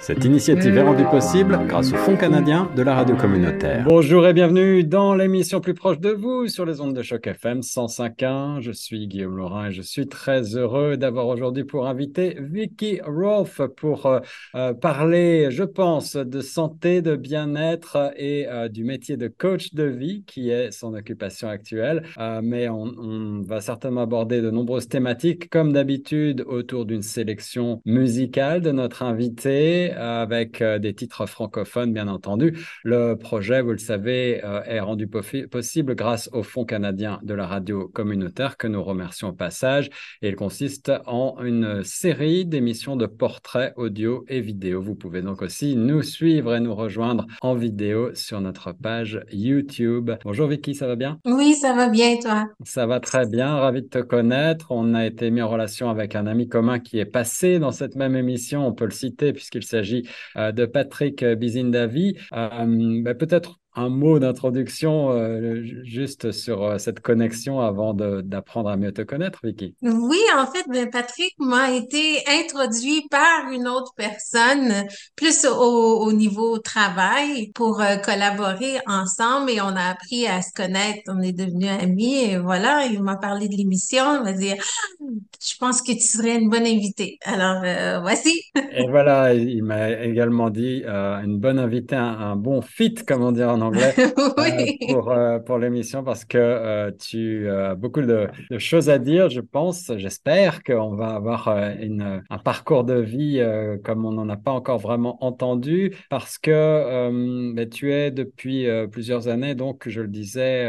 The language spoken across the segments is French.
Cette initiative est rendue possible grâce au Fonds canadien de la radio communautaire. Bonjour et bienvenue dans l'émission plus proche de vous sur les ondes de choc FM 105.1. Je suis Guillaume Laurin et je suis très heureux d'avoir aujourd'hui pour inviter Vicky Rolfe pour euh, euh, parler, je pense, de santé, de bien-être et euh, du métier de coach de vie qui est son occupation actuelle. mais on va certainement aborder de nombreuses thématiques comme d'habitude autour d'une sélection musicale de notre invité avec euh, des titres francophones, bien entendu. Le projet, vous le savez, euh, est rendu possible grâce au Fonds canadien de la radio communautaire que nous remercions au passage. Et il consiste en une série d'émissions de portraits audio et vidéo. Vous pouvez donc aussi nous suivre et nous rejoindre en vidéo sur notre page YouTube. Bonjour Vicky, ça va bien? Oui, ça va bien, toi? Ça va très bien, ravi de te connaître. On a été mis en relation avec un ami commun qui est passé dans cette même émission. On peut le citer puisqu'il s'est s'agit euh, de Patrick Bizindavi. Euh, ben, peut-être un mot d'introduction euh, juste sur euh, cette connexion avant d'apprendre à mieux te connaître, Vicky. Oui, en fait, ben, Patrick m'a été introduit par une autre personne, plus au, au niveau travail, pour euh, collaborer ensemble et on a appris à se connaître. On est devenus amis et voilà, il m'a parlé de l'émission. Il m'a dit, ah, je pense que tu serais une bonne invitée. Alors, voici. et voilà, il m'a également dit une bonne invitée, un, un bon fit, comment dire en anglais euh, pour, euh, pour l'émission parce que euh, tu as beaucoup de, choses à dire, je pense. J'espère qu'on va avoir une, un parcours de vie comme on n'en a pas encore vraiment entendu parce que ben, tu es depuis plusieurs années, donc je le disais,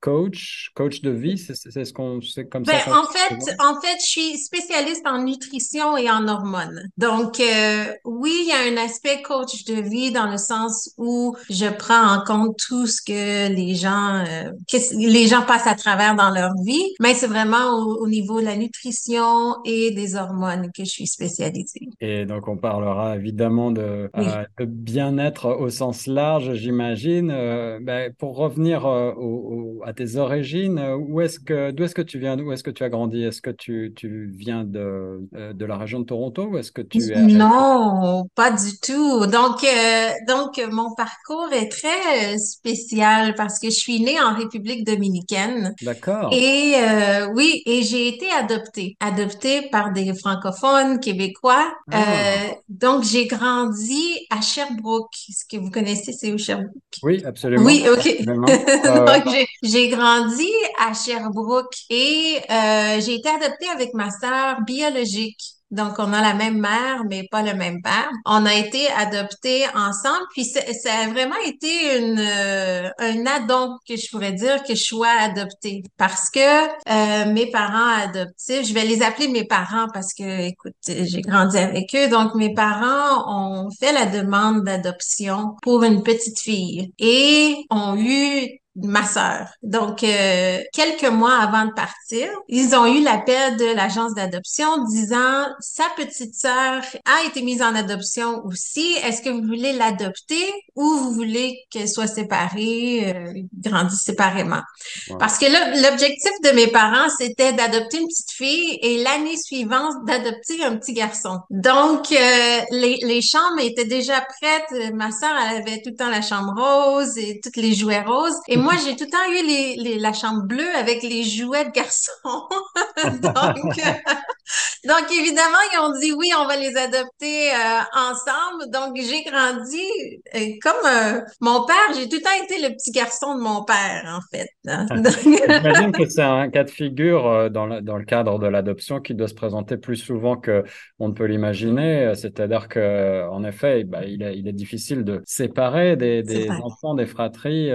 coach, coach de vie, c'est ce qu'on c'est comme ben, ça. En fait, en fait, je suis spécialiste en nutrition et en hormones. Donc euh, oui, il y a un aspect coach de vie dans le sens où je prends en compte tout ce que les gens euh, que les gens passent à travers dans leur vie, mais c'est vraiment au, niveau de la nutrition et des hormones que je suis spécialisée. Et donc on parlera évidemment de, euh, de bien-être au sens large, j'imagine. Ben, pour revenir au, au à tes origines. Euh, où est-ce que, d'où est-ce que tu viens? Où est-ce que tu as grandi? Est-ce que tu, tu viens de, euh, de la région de Toronto ou est-ce que tu es Non, pas du tout. Donc, euh, donc, mon parcours est très spécial parce que je suis née en République dominicaine. D'accord. Et oui, et j'ai été adoptée, adoptée par des francophones québécois. Ah. donc, j'ai grandi à Sherbrooke. Ce que vous connaissez, c'est où Sherbrooke? Oui, absolument. Oui, ok. donc, j'ai j'ai grandi à Sherbrooke et euh, j'ai été adoptée avec ma sœur biologique. Donc, on a la même mère, mais pas le même père. On a été adoptés ensemble, puis ça a vraiment été une, euh, un addon que je pourrais dire que je sois adoptée. Parce que euh, mes parents adoptifs, je vais les appeler mes parents parce que, écoute, j'ai grandi avec eux. Donc, mes parents ont fait la demande d'adoption pour une petite fille et ont eu ma sœur. Donc, euh, quelques mois avant de partir, ils ont eu l'appel de l'agence d'adoption disant sa petite sœur a été mise en adoption aussi. Est-ce que vous voulez l'adopter ou vous voulez qu'elle soit séparée, euh, grandisse séparément? Parce que l'objectif de mes parents, c'était d'adopter une petite fille et l'année suivante d'adopter un petit garçon. Donc, euh, les, les chambres étaient déjà prêtes. Ma sœur, elle avait tout le temps la chambre rose et toutes les jouets roses. Et moi, j'ai tout le temps eu les, les, la chambre bleue avec les jouets de garçons. donc, donc, évidemment, ils ont dit oui, on va les adopter euh, ensemble. Donc, j'ai grandi euh, comme euh, mon père. J'ai tout le temps été le petit garçon de mon père, en fait. J'imagine que c'est un cas de figure dans le, dans le cadre de l'adoption qui doit se présenter plus souvent que on ne peut l'imaginer. C'est-à-dire que, en effet, bah, il, est, il est difficile de séparer des, des enfants, des fratries,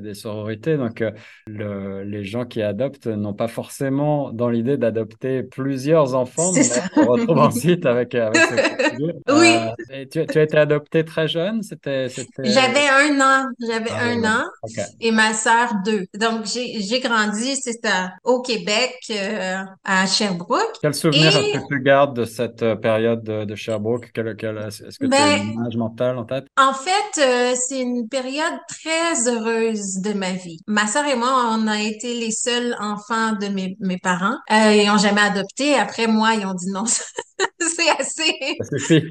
des sororités. Donc, le, les gens qui adoptent n'ont pas forcément dans l'idée d'adopter plusieurs enfants enfants. on retrouve ensuite avec, avec Oui. et tu, tu, as été adoptée très jeune? C'était, J'avais un an. J'avais ah, un an. Et ma sœur, deux. Donc, j'ai grandi, c'est au Québec, à Sherbrooke. Quel souvenir que tu gardes de cette période de, Sherbrooke? est-ce que tu as une ben, image mentale en tête? En fait, c'est une période très heureuse de ma vie. Ma sœur et moi, on a été les seuls enfants de mes, mes parents. Euh, ils ont jamais adopté. Après moi, ils ont dit non, c'est assez.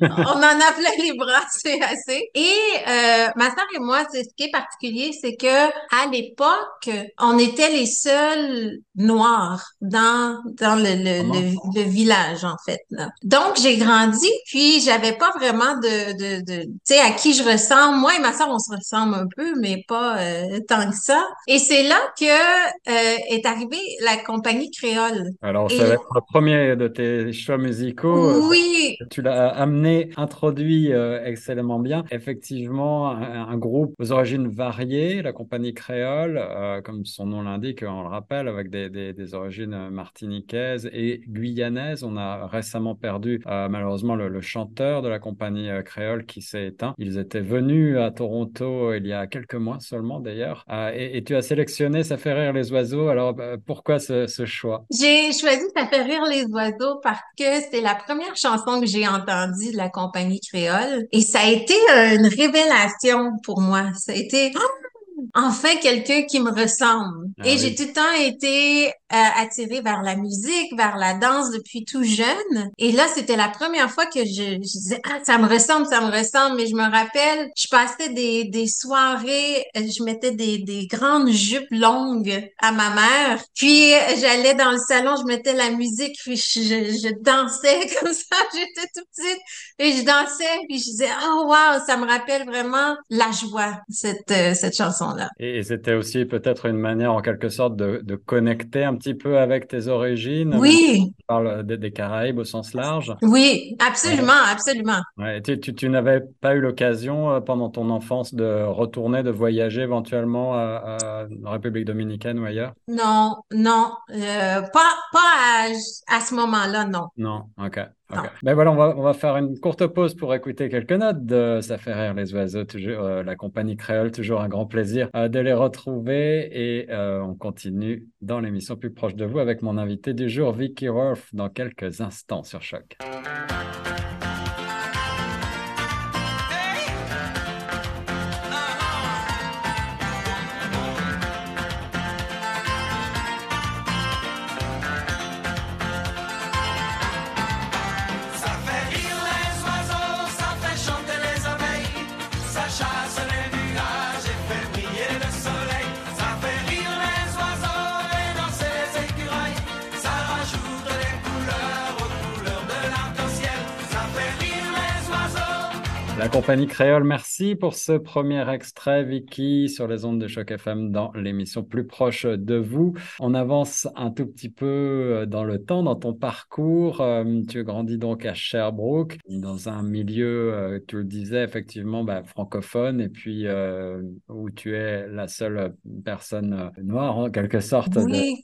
on en a plein les bras, c'est assez. Et euh, ma sœur et moi, c'est ce qui est particulier, c'est que à l'époque, on était les seuls noirs dans dans le le, le, village en fait. Là. Donc j'ai grandi, puis j'avais pas vraiment de de, de tu sais à qui je ressemble. Moi et ma sœur, on se ressemble un peu, mais pas euh, tant que ça. Et c'est là que euh, est arrivée la compagnie créole. Alors ça va être le premier de tes choix musicaux. Oui. Tu l'as amené, introduit euh, excellemment bien. Effectivement, un, groupe aux origines variées, la compagnie créole, euh, comme son nom l'indique, on le rappelle, avec des, des, des, origines martiniquaises et guyanaises. On a récemment perdu euh, malheureusement le, le, chanteur de la compagnie créole qui s'est éteint. Ils étaient venus à Toronto il y a quelques mois seulement d'ailleurs. Et, et, tu as sélectionné Ça fait rire les oiseaux. Alors pourquoi ce, ce choix? J'ai choisi Ça fait rire les oiseaux parce que c'est la première chanson que j'ai entendue de la compagnie créole et ça a été une révélation pour moi. Ça a été enfin quelqu'un qui me ressemble. Ah et j'ai tout le temps été euh, attirée vers la musique, vers la danse depuis tout jeune. Et là, c'était la première fois que je, je disais, ah, ça me ressemble, ça me ressemble. Mais je me rappelle, je passais des, des soirées, euh, je mettais des, des grandes jupes longues à ma mère. Puis, j'allais dans le salon, je mettais la musique, puis je, je, dansais comme ça. J'étais toute petite et je dansais. Puis je disais, oh wow, ça me rappelle vraiment la joie, cette, euh, cette chanson-là. Et, c'était aussi peut-être une manière, en quelque sorte, de, de connecter un petit peu avec tes origines. Oui. Tu parles des, Caraïbes au sens large. Oui, absolument, absolument. Ouais, tu, tu, tu n'avais pas eu l'occasion euh, pendant ton enfance de retourner, de voyager éventuellement à, à République dominicaine ou ailleurs? Non, non, euh, pas, pas à, à ce moment-là, non. Non, ok. Okay. Ben voilà, on va, on va faire une courte pause pour écouter quelques notes de Ça fait rire les oiseaux, toujours euh, la compagnie créole, toujours un grand plaisir euh, de les retrouver et euh, on continue dans l'émission plus proche de vous avec mon invité du jour, Vicky Worth, dans quelques instants sur Choc. Compagnie créole, merci pour ce premier extrait, Vicky, sur les ondes de Choc FM dans l'émission Plus proche de vous. On avance un tout petit peu euh, dans le temps, dans ton parcours. Euh, tu as grandi donc à Sherbrooke, dans un milieu, euh, tu le disais, effectivement, bah, francophone, et puis où tu es la seule personne noire, en quelque sorte,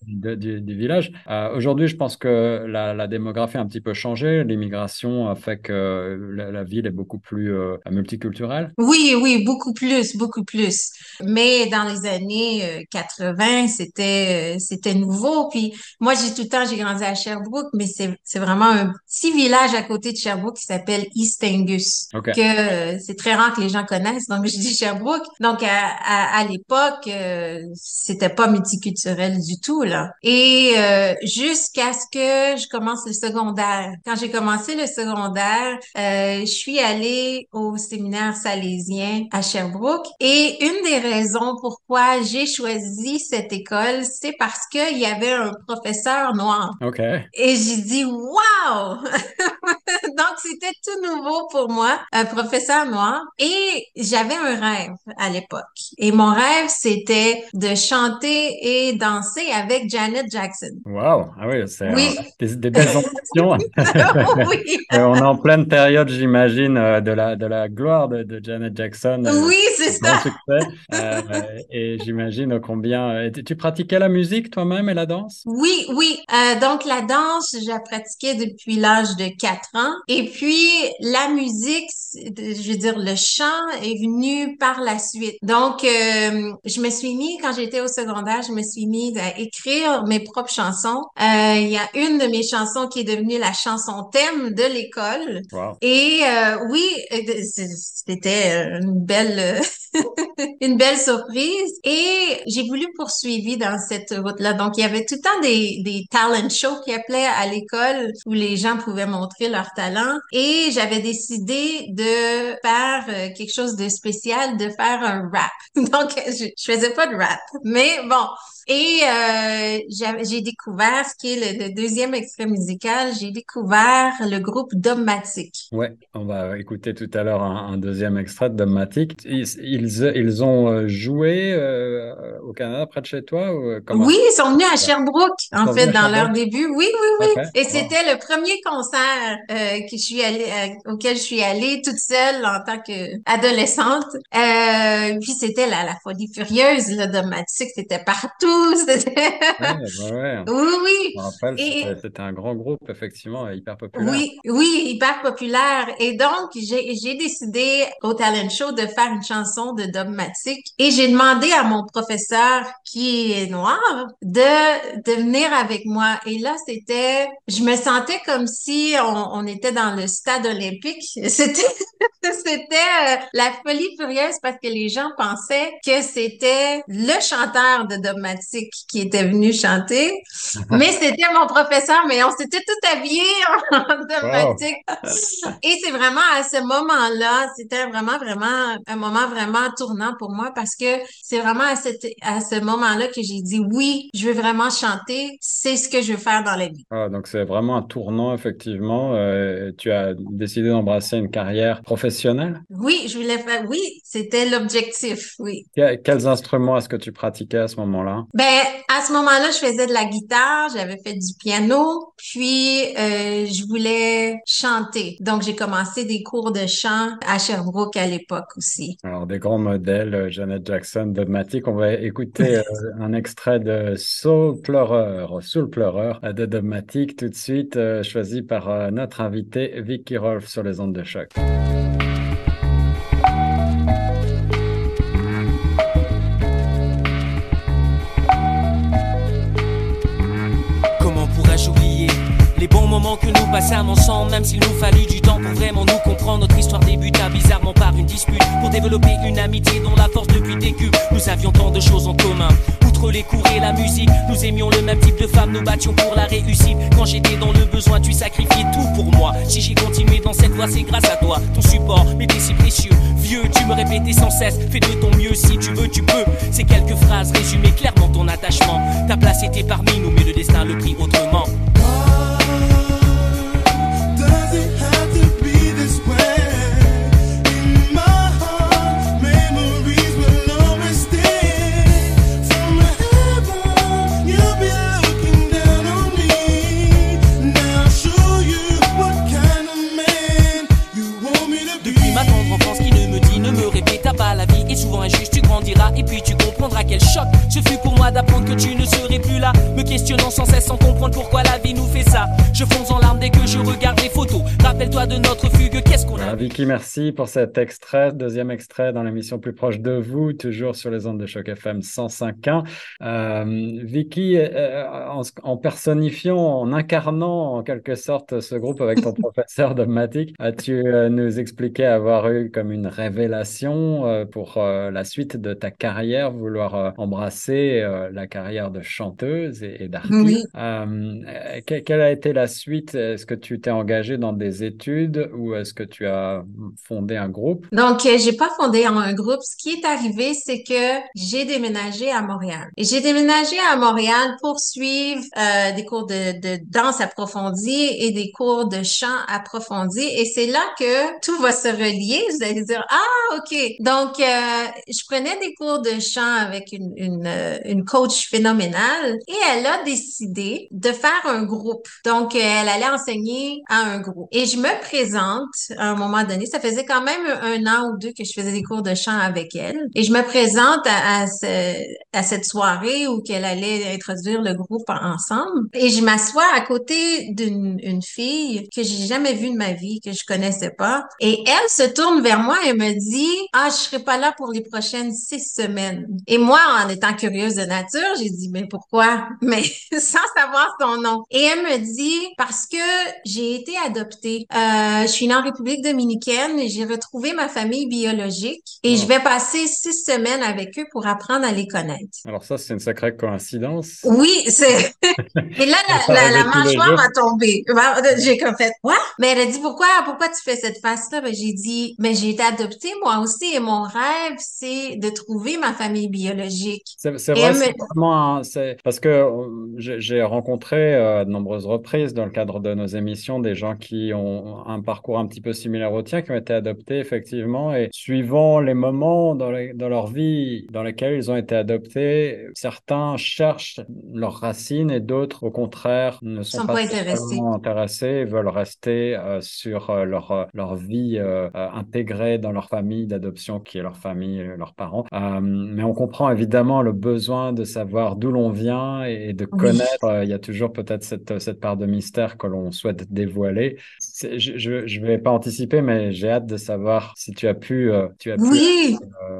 du, village. Aujourd'hui, je pense que la, démographie a un petit peu changé. L'immigration a fait que la, la ville est beaucoup plus multiculturel? Oui, oui, beaucoup plus, beaucoup plus. Mais dans les années 80, euh, c'était euh, c'était nouveau. Puis moi, j'ai tout le temps, j'ai grandi à Sherbrooke, mais c'est c'est vraiment un petit village à côté de Sherbrooke qui s'appelle East Angus. Que euh, c'est très rare que les gens connaissent. Donc je dis Sherbrooke. Donc à à, à l'époque, c'était pas multiculturel du tout là. Et jusqu'à ce que je commence le secondaire. Quand j'ai commencé le secondaire, je suis allée au séminaire salésien à Sherbrooke. Et une des raisons pourquoi j'ai choisi cette école, c'est parce qu'il y avait un professeur noir. OK. Et j'ai dit, wow! Donc, c'était tout nouveau pour moi, un professeur noir. Et j'avais un rêve à l'époque. Et mon rêve, c'était de chanter et danser avec Janet Jackson. Wow! Ah oui, c'est des, belles ambitions. oui. Euh, on est en pleine période, j'imagine, euh, de la, de la gloire de, Janet Jackson. Oui, c'est ça. et j'imagine combien... Tu pratiquais la musique toi-même et la danse? Oui, oui. donc, la danse, j'ai pratiqué depuis l'âge de 4 ans. Et puis, la musique, je veux dire, le chant est venu par la suite. Donc, euh, je me suis mis, quand j'étais au secondaire, je me suis mis à écrire mes propres chansons. Euh, il y a une de mes chansons qui est devenue la chanson thème de l'école. Et euh, oui, c'était une belle, une belle surprise. Et j'ai voulu poursuivre dans cette route-là. Donc, il y avait tout le temps des, des talent shows qui appelaient à l'école où les gens pouvaient montrer leur talent. Et j'avais décidé de faire euh, quelque chose de spécial, de faire un rap. Donc, je, je faisais pas de rap. Mais bon, et euh, j'ai découvert ce qui est le, deuxième extrait musical, j'ai découvert le groupe Dogmatic. Ouais, on va écouter tout à l'heure un, deuxième extrait de Dogmatic. Ils, ils, ont euh, joué euh, au Canada près de chez toi ou comment? Oui, ils sont venus à Sherbrooke, en fait, dans leur début. Oui, oui, oui. Et c'était le premier concert que je suis allée, auquel je suis allée toute seule en tant qu'adolescente. puis c'était la, la folie furieuse, le Dogmatic, c'était partout ouais, Oui, oui. C'était un grand groupe, effectivement, hyper populaire. Oui, oui, hyper populaire. Et donc, j'ai décidé au talent show de faire une chanson de dogmatique et j'ai demandé à mon professeur qui est noir de, de venir avec moi. Et là, c'était, je me sentais comme si on, on était dans le stade olympique. C'était, c'était euh, la folie furieuse parce que les gens pensaient que c'était le chanteur de dogmatique qui était venu chanter. mais c'était mon professeur, mais on s'était tout habillés en dramatique. Et c'est vraiment à ce moment-là, c'était vraiment, vraiment un moment vraiment tournant pour moi parce que c'est vraiment à, cette, à ce moment-là que j'ai dit oui, je veux vraiment chanter, c'est ce que je veux faire dans la vie. Ah, donc c'est vraiment un tournant, effectivement. Euh, tu as décidé d'embrasser une carrière professionnelle? Oui, je voulais faire, oui, c'était l'objectif, oui. quels instruments est-ce que tu pratiquais à ce moment-là? Ben, à ce moment-là, je faisais de la guitare, j'avais fait du piano, puis euh, je voulais chanter. Donc, j'ai commencé des cours de chant à Sherbrooke à l'époque aussi. Alors, des grands modèles, euh, Janet Jackson, Dogmatic. On va écouter euh, un extrait de Soul Pleureur, Soul Pleureur de Dogmatic tout de suite, choisi par notre invité Vicky Rolf sur les ondes de choc. Que nous passâmes ensemble, même s'il nous fallut du temps pour vraiment nous comprendre. Notre histoire débuta bizarrement par une dispute pour développer une amitié dont la force depuis décuple. Nous avions tant de choses en commun. Outre les cours et la musique, nous aimions le même type de femme, nous battions pour la réussite. Quand j'étais dans le besoin, tu sacrifiais tout pour moi. Si j'ai continué dans cette voie, c'est grâce à toi. Ton support m'était si précieux. Vieux, tu me répétais sans cesse, fais de ton mieux si tu veux, tu peux. Ces quelques phrases résumaient clairement ton attachement. Ta place était parmi nous, mais le destin le prit autrement. Puis tu comprendras quel choc ce fut pour moi d'apprendre que tu ne serais plus là, me questionnant sans cesse sans comprendre pourquoi la vie nous fait ça. Je fonce en larmes dès que je regarde les photos. Rappelle-toi de notre fugue, qu'est-ce qu'on a. Ah, Vicky, merci pour cet extrait, deuxième extrait dans l'émission Plus proche de vous, toujours sur les ondes de choc FM 105.1. Euh, Vicky, euh, en, personnifiant, en incarnant en quelque sorte ce groupe avec ton professeur dogmatique, as-tu euh, nous expliqué avoir eu comme une révélation euh, pour la suite de ta carrière, vouloir embrasser la carrière de chanteuse et. Euh, quelle a été la suite? Est-ce que tu t'es engagé dans des ou est-ce que tu as fondé un groupe? Donc, euh, j'ai pas fondé un groupe. Ce qui est arrivé, c'est que j'ai déménagé à Montréal. J'ai déménagé à Montréal pour suivre euh, des cours de, de danse approfondie et des cours de chant approfondi. Et c'est là que tout va se relier. Vous allez dire, ah, OK. Donc, euh, je prenais des cours de chant avec une, une, euh, une coach phénoménale et elle a décidé de faire un groupe. Donc, euh, elle allait enseigner à un groupe. Et je me présente à un moment donné. Ça faisait quand même un an ou deux que je faisais des cours de chant avec elle. Et je me présente à, à, ce, à cette soirée où qu'elle allait introduire le groupe ensemble. Et je m'assois à côté d'une une fille que j'ai jamais vue de ma vie, que je connaissais pas. Et elle se tourne vers moi et me dit, ah, je serai pas là pour les prochaines six semaines. Et moi, en étant curieuse de nature, j'ai dit, mais pourquoi? Mais sans savoir son nom. Et elle me dit, parce que j'ai été adoptée. Euh, je suis née en République dominicaine et j'ai retrouvé ma famille biologique et je vais passer six semaines avec eux pour apprendre à les connaître. Alors ça, c'est une sacrée coïncidence. Oui, c'est... et là, la, la, mâchoire m'a tombé. J'ai comme fait, quoi? Mais elle a dit, pourquoi, pourquoi tu fais cette face-là? Ben, j'ai dit, mais j'ai été adoptée moi aussi et mon rêve, c'est de trouver ma famille biologique. C'est vrai, c'est vraiment, parce que euh, j'ai rencontré euh, à de nombreuses reprises dans le cadre de nos émissions des gens qui ont un parcours un petit peu similaire au tien, qui ont été adoptés effectivement et suivant les moments dans, dans leur vie dans lesquels ils ont été adoptés, certains cherchent leurs racines et d'autres au contraire ne sont, pas, intéressés. intéressés, veulent rester euh, sur euh, leur, euh, leur vie intégrée dans leur famille d'adoption qui est leur famille, leurs parents. mais on comprend évidemment le besoin de savoir d'où l'on vient et de connaître. Il y a toujours peut-être cette, cette part de mystère que l'on souhaite dévoiler. Je ne vais pas anticiper, mais j'ai hâte de savoir si tu as pu. tu as oui.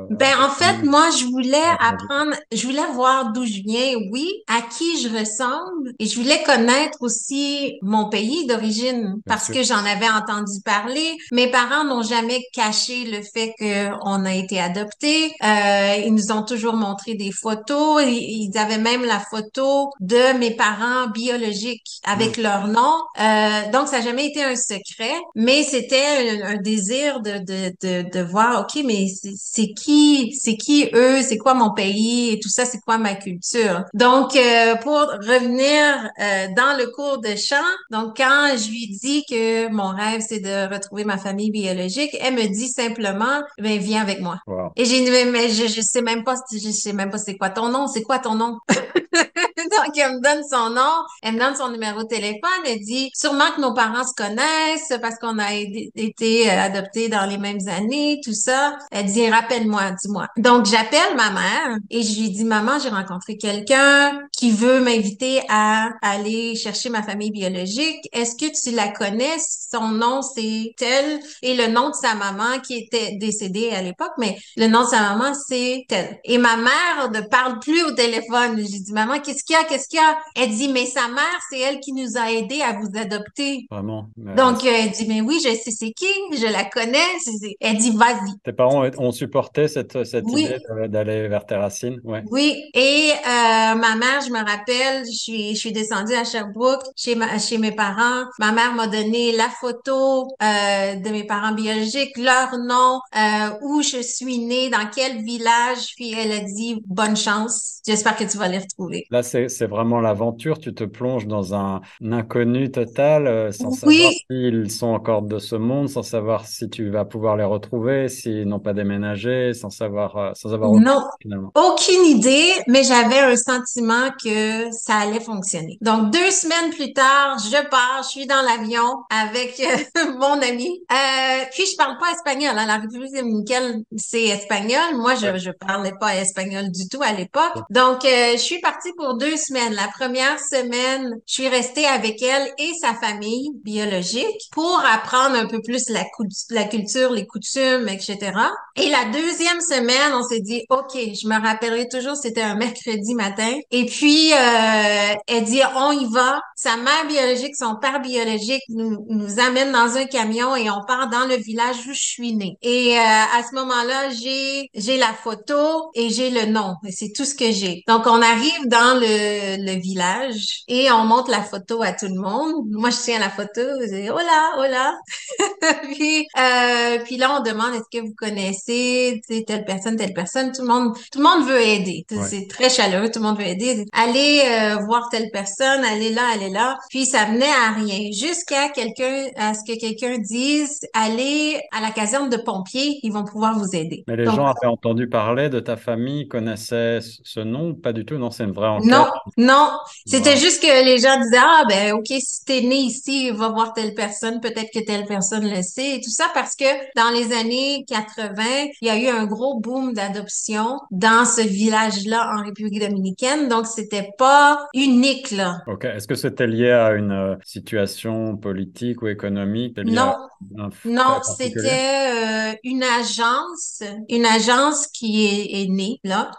ben en fait, moi, je voulais apprendre, je voulais voir d'où je viens, oui, à qui je ressemble, et je voulais connaître aussi mon pays d'origine parce que j'en avais entendu parler. Mes parents n'ont jamais caché le fait qu'on a été adoptés. Euh, ils nous ont toujours montré des photos. Ils avaient même la photo de mes parents biologiques avec mm. leur nom. Euh, donc, ça n'a jamais été un secret, mais c'était un, désir de, de, de, de, voir, OK, mais c'est qui, c'est qui eux, c'est quoi mon pays? Et tout ça, c'est quoi ma culture? Donc, euh, pour revenir euh, dans le cours de chant, donc quand je lui dis que mon rêve, c'est de retrouver ma famille biologique. Elle me dit simplement, ben, viens avec moi. Et j'ai dit, mais, je, je sais même pas, je sais même pas c'est quoi ton nom, c'est quoi ton nom? Donc, elle me donne son nom, elle me donne son numéro de téléphone, elle dit, sûrement que nos parents se connaissent parce qu'on a été euh, adoptés dans les mêmes années, tout ça. Elle dit, rappelle-moi, dis-moi. Donc, j'appelle ma mère et je lui dis, maman, j'ai rencontré quelqu'un qui veut m'inviter à aller chercher ma famille biologique. Est-ce que tu la connais? Son nom, c'est tel et le nom de sa maman qui était décédée à l'époque, mais le nom de sa maman, c'est tel. Et ma mère ne parle plus au téléphone. J'ai dit, maman, qu'est-ce qu'il y a? Qu'est-ce qu'il y a? Elle dit, mais sa mère, c'est elle qui nous a aidés à vous adopter. Vraiment. Donc, euh, elle dit, mais oui, je sais c'est qui, je la connais. Elle dit, vas-y. Tes parents ont supporté cette, cette idée d'aller vers tes racines? Ouais. Oui. Et euh, ma mère, je me rappelle, je suis, je suis descendue à Sherbrooke chez, ma, chez mes parents. Ma mère m'a donné la photo euh, de mes parents biologiques, leur nom, euh, où je suis née, dans quel village. Puis elle a dit bonne chance. J'espère que tu vas les retrouver. Là, c'est vraiment l'aventure. Tu te plonges dans un, inconnu total, euh, sans savoir s'ils sont encore de ce monde, sans savoir si tu vas pouvoir les retrouver, s'ils n'ont pas déménagé, sans savoir, euh, sans avoir non, aucune idée, mais j'avais un sentiment que ça allait fonctionner. Donc deux semaines plus tard, je pars, je suis dans l'avion avec euh, mon ami. Euh, puis je parle pas espagnol. Hein. La République dominicaine, c'est espagnol. Moi, je je parlais pas espagnol du tout à l'époque. Donc je suis partie pour deux semaines. La première semaine, je suis restée avec elle et sa famille biologique pour apprendre un peu plus la, culture, les coutumes, etc. Et la deuxième semaine, on s'est dit, OK, je me rappellerai toujours, c'était un mercredi matin. Et puis, euh, elle dit, on y va. Sa mère biologique, son père biologique nous, amène dans un camion et on part dans le village où je suis née. Et euh, à ce moment-là, j'ai j'ai la photo et j'ai le nom. C'est tout ce que j'ai. Donc, on arrive dans le le, village et on montre la photo à tout le monde. Moi, je tiens la photo, je dis, hola, hola. puis, euh, puis là, on demande, est-ce que vous connaissez telle personne, telle personne? Tout le monde, tout le monde veut aider. C'est très chaleureux, tout le monde veut aider. Allez euh, voir telle personne, allez là, allez là. Puis ça venait à rien. Jusqu'à quelqu'un, à ce que quelqu'un dise, allez à la caserne de pompiers, ils vont pouvoir vous aider. Mais les gens avaient entendu parler de ta famille, connaissaient ce nom? Pas du tout, non? C'est une vraie enquête? Non, non. C'était juste que les gens disaient, ah, ben, OK, si t'es né ici, va voir telle personne, peut-être que telle personne le sait et tout ça parce que dans les années 80, il y a eu un gros boom d'adoption dans ce village-là en République dominicaine. Donc, c'était pas unique, là. OK. Est-ce que c'était lié à une euh, situation politique ou économique? Non. Non, c'était euh, une agence, une agence qui est, née, là.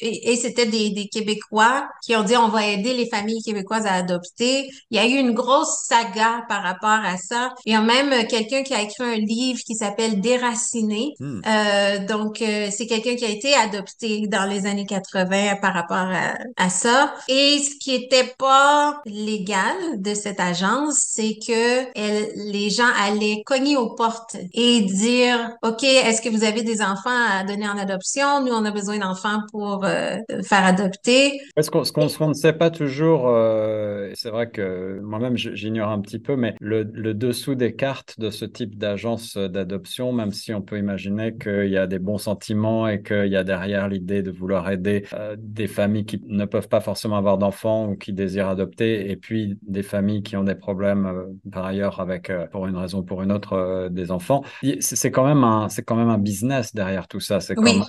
Et, et c'était des, des Québécois qui ont dit, on va aider les familles québécoises à adopter. Il y a eu une grosse saga par rapport à ça. Il y a même quelqu'un qui a écrit un livre qui s'appelle Déraciné. Hmm. Euh, donc, euh, c'est quelqu'un qui a été adopté dans les années 80 par rapport à, à ça. Et ce qui était pas légal de cette agence, c'est que elle, les gens allaient cogner aux portes et dire, OK, est-ce que vous avez des enfants à donner en adoption? Nous, on a besoin d'enfants pour euh, faire adopter. Est-ce qu'on, qu'on ne sait pas toujours, euh, c'est vrai que moi-même j'ignore un petit peu, mais le, le dessous des cartes de ce type d'agence d'adoption, même si on peut imaginer qu'il y a des bons sentiments et qu'il y a derrière l'idée de vouloir aider euh, des familles qui ne peuvent pas forcément avoir d'enfants ou qui désirent adopter, et puis des familles qui ont des problèmes euh, par ailleurs avec, pour une raison ou pour une autre, des enfants. C'est quand même un, c'est quand même un business derrière tout ça. C'est comme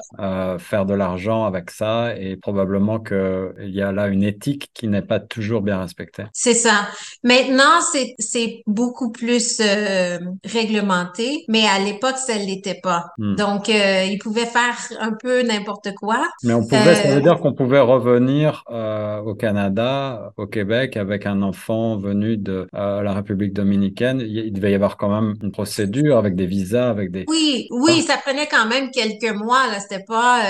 faire de l'argent avec ça, et probablement qu'il y a là une éthique qui n'est pas toujours bien respectée. C'est ça. Maintenant, c'est beaucoup plus euh, réglementé, mais à l'époque, ça ne l'était pas. Hmm. Donc, euh, ils pouvaient faire un peu n'importe quoi. Mais on pouvait, ça veut euh, dire qu'on pouvait revenir au Canada, au Québec, avec un enfant venu de la République dominicaine. Il devait y avoir quand même une procédure avec des visas, avec des... Oui, oui, ça prenait quand même quelques mois, là. C'était pas...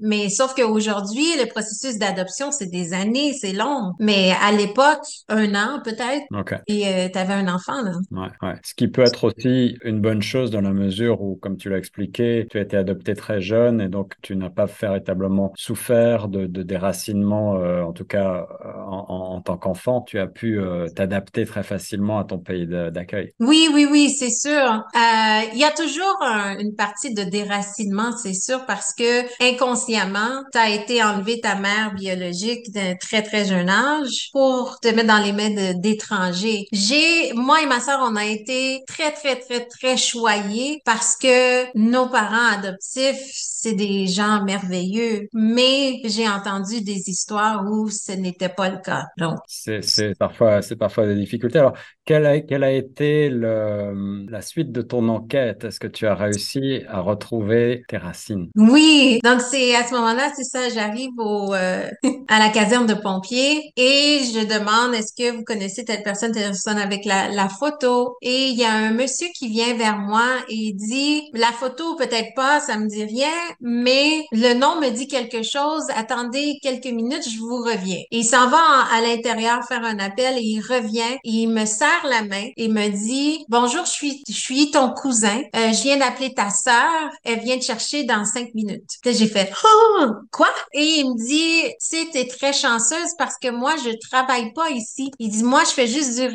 mais sauf qu'aujourd'hui, le processus d'adoption, c'est des années, c'est long. Mais à l'époque, un an peut-être. OK. Et tu avais un enfant, là. Ouais, ouais. Ce qui peut être aussi une bonne chose dans la mesure où, comme tu l'as expliqué, tu as été adopté très jeune et donc tu n'as pas véritablement souffert de, de déracinement, euh, en tout cas euh, en, en, tant qu'enfant. Tu as pu euh, t'adapter très facilement à ton pays d'accueil. Oui, oui, oui, c'est sûr. Il y a toujours une partie de déracinement, c'est sûr, parce que inconsciemment, tu as été enlevé ta mère biologique d'un très, très jeune âge pour te mettre dans les mains d'étrangers. J'ai, moi et ma sœur, on a été très, très, très, très choyés parce que nos parents adoptifs, c'est des gens merveilleux. Mais j'ai entendu des histoires où ce n'était pas le cas. Donc, c'est parfois, c'est parfois des difficultés. Alors, quelle a, quelle a été le, la suite de ton enquête? Est-ce que tu as réussi à retrouver tes racines? Oui. Donc, c'est à ce moment-là, c'est ça, j'arrive au, euh, à la de pompiers et je demande, est-ce que vous connaissez telle personne, telle personne avec la, la photo? Et il y a un monsieur qui vient vers moi et il dit, la photo peut-être pas, ça me dit rien, mais le nom me dit quelque chose. Attendez quelques minutes, je vous reviens. Et il s'en va à l'intérieur faire un appel et il revient et il me serre la main et me dit, bonjour, je suis, je suis ton cousin. Euh, je viens d'appeler ta sœur. Elle vient te chercher dans cinq minutes. j'ai fait, quoi? Et il me dit, t'es très chanceuse parce que moi, je travaille pas ici. Il dit, moi, je fais juste du,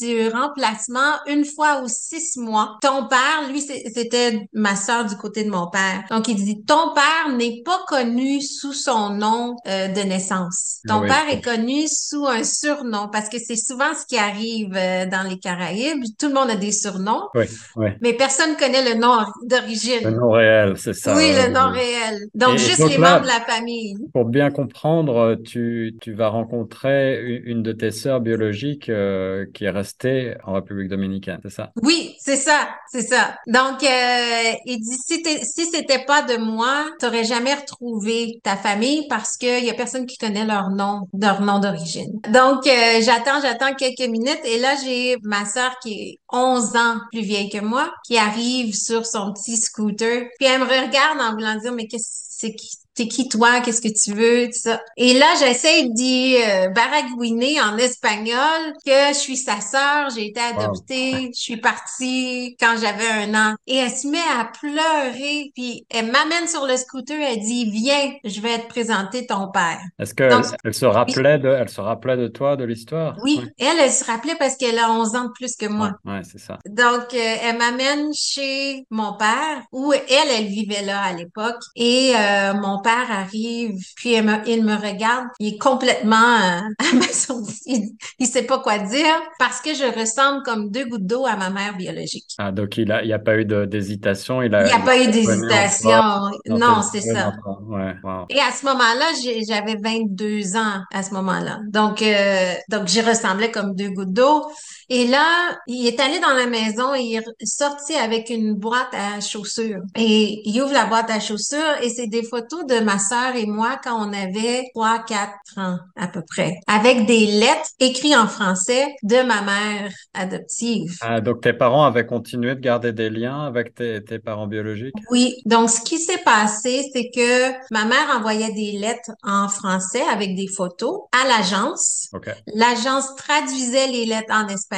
du remplacement une fois ou six mois. Ton père, lui, c'était ma sœur du côté de mon père. Donc, il dit, ton père n'est pas connu sous son nom euh, de naissance. Ton père est connu sous un surnom parce que c'est souvent ce qui arrive euh, dans les Caraïbes. Tout le monde a des surnoms. Oui, oui. Mais personne connaît le nom d'origine. Le nom réel, c'est ça. Oui, le nom réel. Donc, juste les membres de la famille. Pour bien comprendre, tu, tu vas rencontrer une de tes sœurs biologiques euh, qui est restée en République dominicaine, c'est ça? Oui, c'est ça, c'est ça. Donc, euh, il dit, si, si c'était pas de moi, t'aurais jamais retrouvé ta famille parce qu'il y a personne qui connaît leur nom, leur nom d'origine. Donc, euh, j'attends, j'attends quelques minutes et là, j'ai ma sœur qui est 11 ans plus vieille que moi, qui arrive sur son petit scooter. Puis elle me regarde en voulant dire, mais qu'est-ce c'est qui t'es qui toi, qu'est-ce que tu veux, tout ça. Et là, j'essaie d'y euh, baragouiner en espagnol que je suis sa sœur, j'ai été adoptée, je suis partie quand j'avais un an. Et elle se met à pleurer, puis elle m'amène sur le scooter, elle dit, viens, je vais te présenter ton père. Est-ce qu'elle elle se rappelait de, elle se rappelait de toi, de l'histoire? Oui, elle, elle se rappelait parce qu'elle a 11 ans de plus que moi. Ouais, c'est ça. Donc, euh, elle m'amène chez mon père, où elle, elle vivait là à l'époque. Et euh, mon père arrive, puis il me, regarde, il est complètement euh, abasourdi. Il, sait pas quoi dire parce que je ressemble comme deux gouttes d'eau à ma mère biologique. Ah, donc il a, il y a pas eu d'hésitation. Il a, il y a pas eu d'hésitation. Non, c'est ça. Ouais, Et à ce moment-là, j'avais 22 ans à ce moment-là. Donc, donc j'y ressemblais comme deux gouttes d'eau. Et là, il est allé dans la maison et il est sorti avec une boîte à chaussures. Et il ouvre la boîte à chaussures et c'est des photos de ma sœur et moi quand on avait 3, 4 ans à peu près, avec des lettres écrites en français de ma mère adoptive. Ah, donc tes parents avaient continué de garder des liens avec tes, tes parents biologiques? Oui. Donc, ce qui s'est passé, c'est que ma mère envoyait des lettres en français avec des photos à l'agence. L'agence traduisait les lettres en espagnol